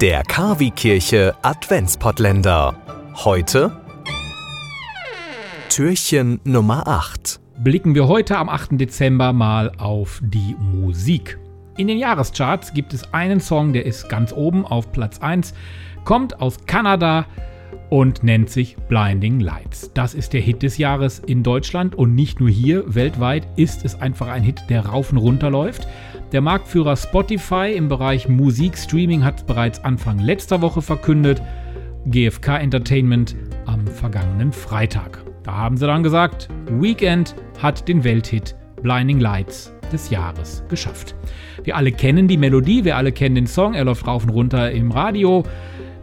Der Kavi-Kirche Adventspottländer. Heute Türchen Nummer 8. Blicken wir heute am 8. Dezember mal auf die Musik. In den Jahrescharts gibt es einen Song, der ist ganz oben auf Platz 1, kommt aus Kanada und nennt sich Blinding Lights. Das ist der Hit des Jahres in Deutschland und nicht nur hier, weltweit ist es einfach ein Hit, der rauf und runter läuft. Der Marktführer Spotify im Bereich Musikstreaming hat bereits Anfang letzter Woche verkündet, GFK Entertainment am vergangenen Freitag. Da haben sie dann gesagt, Weekend hat den Welthit Blinding Lights des Jahres geschafft. Wir alle kennen die Melodie, wir alle kennen den Song, er läuft rauf und runter im Radio.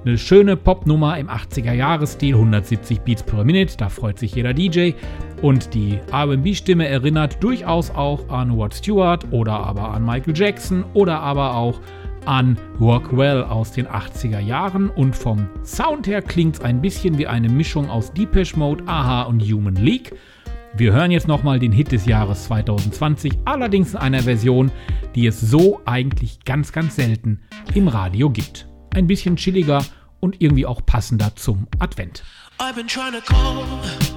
Eine schöne Popnummer im 80er-Jahres-Stil, 170 Beats per Minute, da freut sich jeder DJ. Und die RB-Stimme erinnert durchaus auch an Rod Stewart oder aber an Michael Jackson oder aber auch an Rockwell aus den 80er Jahren. Und vom Sound her klingt es ein bisschen wie eine Mischung aus Depeche Mode, Aha und Human League. Wir hören jetzt nochmal den Hit des Jahres 2020, allerdings in einer Version, die es so eigentlich ganz, ganz selten im Radio gibt. Ein bisschen chilliger und irgendwie auch passender zum Advent. I've been trying to call.